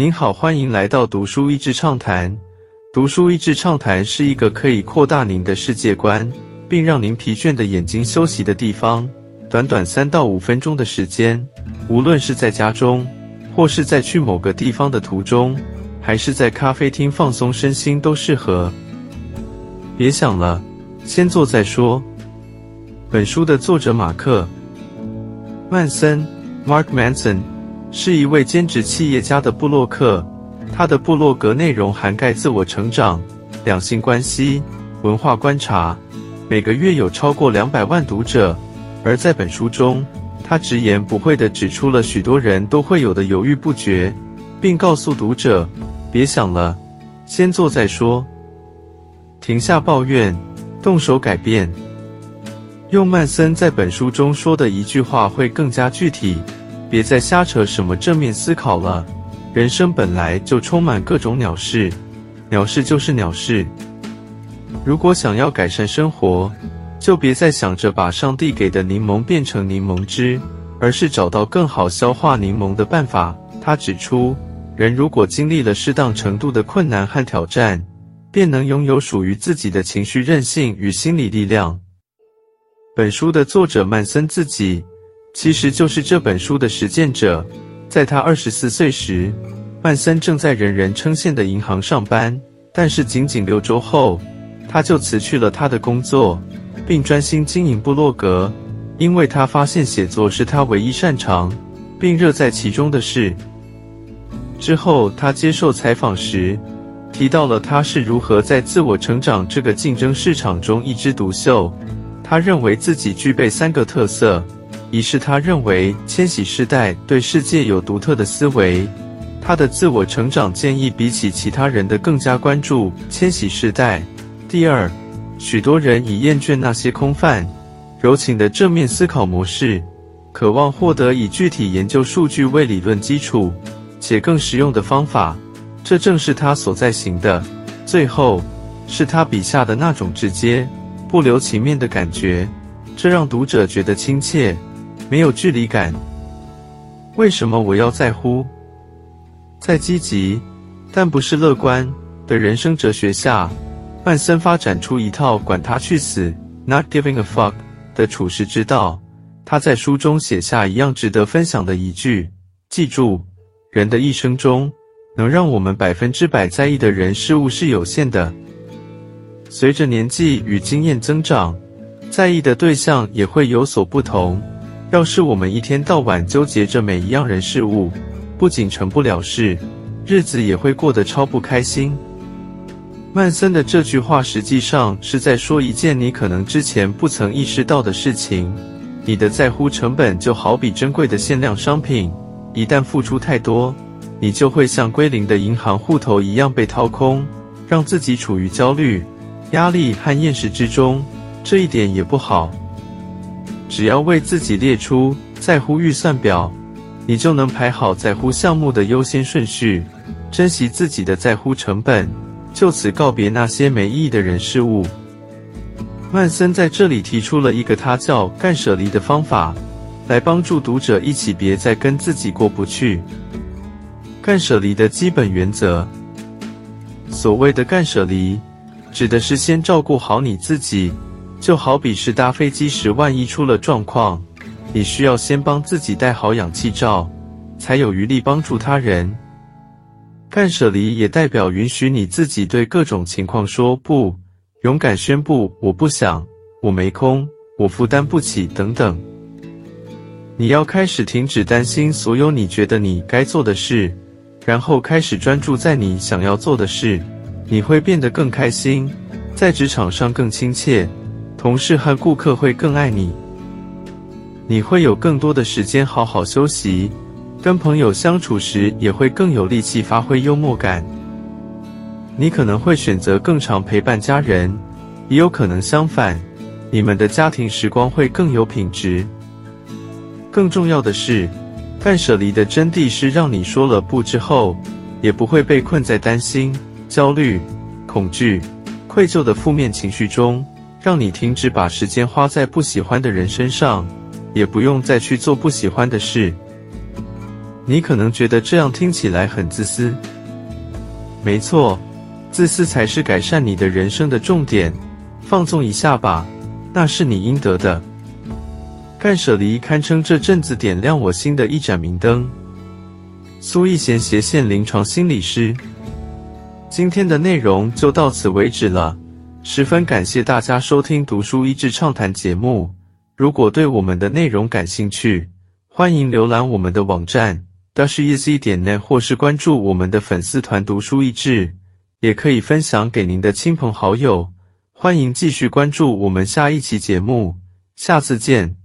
您好，欢迎来到读书益智畅谈。读书益智畅谈是一个可以扩大您的世界观，并让您疲倦的眼睛休息的地方。短短三到五分钟的时间，无论是在家中，或是在去某个地方的途中，还是在咖啡厅放松身心，都适合。别想了，先做再说。本书的作者马克·曼森 （Mark Manson） 是一位兼职企业家的布洛克。他的布洛格内容涵盖自我成长、两性关系、文化观察，每个月有超过两百万读者。而在本书中，他直言不讳地指出了许多人都会有的犹豫不决，并告诉读者：别想了，先做再说。停下抱怨，动手改变。用曼森在本书中说的一句话会更加具体：别再瞎扯什么正面思考了。人生本来就充满各种鸟事，鸟事就是鸟事。如果想要改善生活，就别再想着把上帝给的柠檬变成柠檬汁，而是找到更好消化柠檬的办法。他指出，人如果经历了适当程度的困难和挑战，便能拥有属于自己的情绪韧性与心理力量。本书的作者曼森自己，其实就是这本书的实践者。在他二十四岁时，曼森正在人人称羡的银行上班，但是仅仅六周后，他就辞去了他的工作，并专心经营部落格，因为他发现写作是他唯一擅长并乐在其中的事。之后，他接受采访时提到了他是如何在自我成长这个竞争市场中一枝独秀。他认为自己具备三个特色。一是他认为千禧世代对世界有独特的思维，他的自我成长建议比起其他人的更加关注千禧世代。第二，许多人已厌倦那些空泛、柔情的正面思考模式，渴望获得以具体研究数据为理论基础且更实用的方法，这正是他所在行的。最后，是他笔下的那种直接、不留情面的感觉，这让读者觉得亲切。没有距离感。为什么我要在乎？在积极，但不是乐观的人生哲学下，曼森发展出一套“管他去死 ”（Not giving a fuck） 的处世之道。他在书中写下一样值得分享的一句：记住，人的一生中，能让我们百分之百在意的人事物是有限的。随着年纪与经验增长，在意的对象也会有所不同。要是我们一天到晚纠结着每一样人事物，不仅成不了事，日子也会过得超不开心。曼森的这句话实际上是在说一件你可能之前不曾意识到的事情：你的在乎成本就好比珍贵的限量商品，一旦付出太多，你就会像归零的银行户头一样被掏空，让自己处于焦虑、压力和厌食之中。这一点也不好。只要为自己列出在乎预算表，你就能排好在乎项目的优先顺序，珍惜自己的在乎成本，就此告别那些没意义的人事物。曼森在这里提出了一个他叫“干舍离”的方法，来帮助读者一起别再跟自己过不去。干舍离的基本原则，所谓的干舍离，指的是先照顾好你自己。就好比是搭飞机时，万一出了状况，你需要先帮自己戴好氧气罩，才有余力帮助他人。干舍离也代表允许你自己对各种情况说不，勇敢宣布我不想，我没空，我负担不起等等。你要开始停止担心所有你觉得你该做的事，然后开始专注在你想要做的事，你会变得更开心，在职场上更亲切。同事和顾客会更爱你，你会有更多的时间好好休息，跟朋友相处时也会更有力气发挥幽默感。你可能会选择更长陪伴家人，也有可能相反，你们的家庭时光会更有品质。更重要的是，断舍离的真谛是让你说了不之后，也不会被困在担心、焦虑、恐惧、愧疚的负面情绪中。让你停止把时间花在不喜欢的人身上，也不用再去做不喜欢的事。你可能觉得这样听起来很自私。没错，自私才是改善你的人生的重点。放纵一下吧，那是你应得的。干舍离堪称这阵子点亮我心的一盏明灯。苏逸贤斜线临床心理师。今天的内容就到此为止了，十分感谢大家收听《读书益智畅谈》节目。如果对我们的内容感兴趣，欢迎浏览我们的网站，dash easy 点内或是关注我们的粉丝团“读书益智”，也可以分享给您的亲朋好友。欢迎继续关注我们下一期节目，下次见。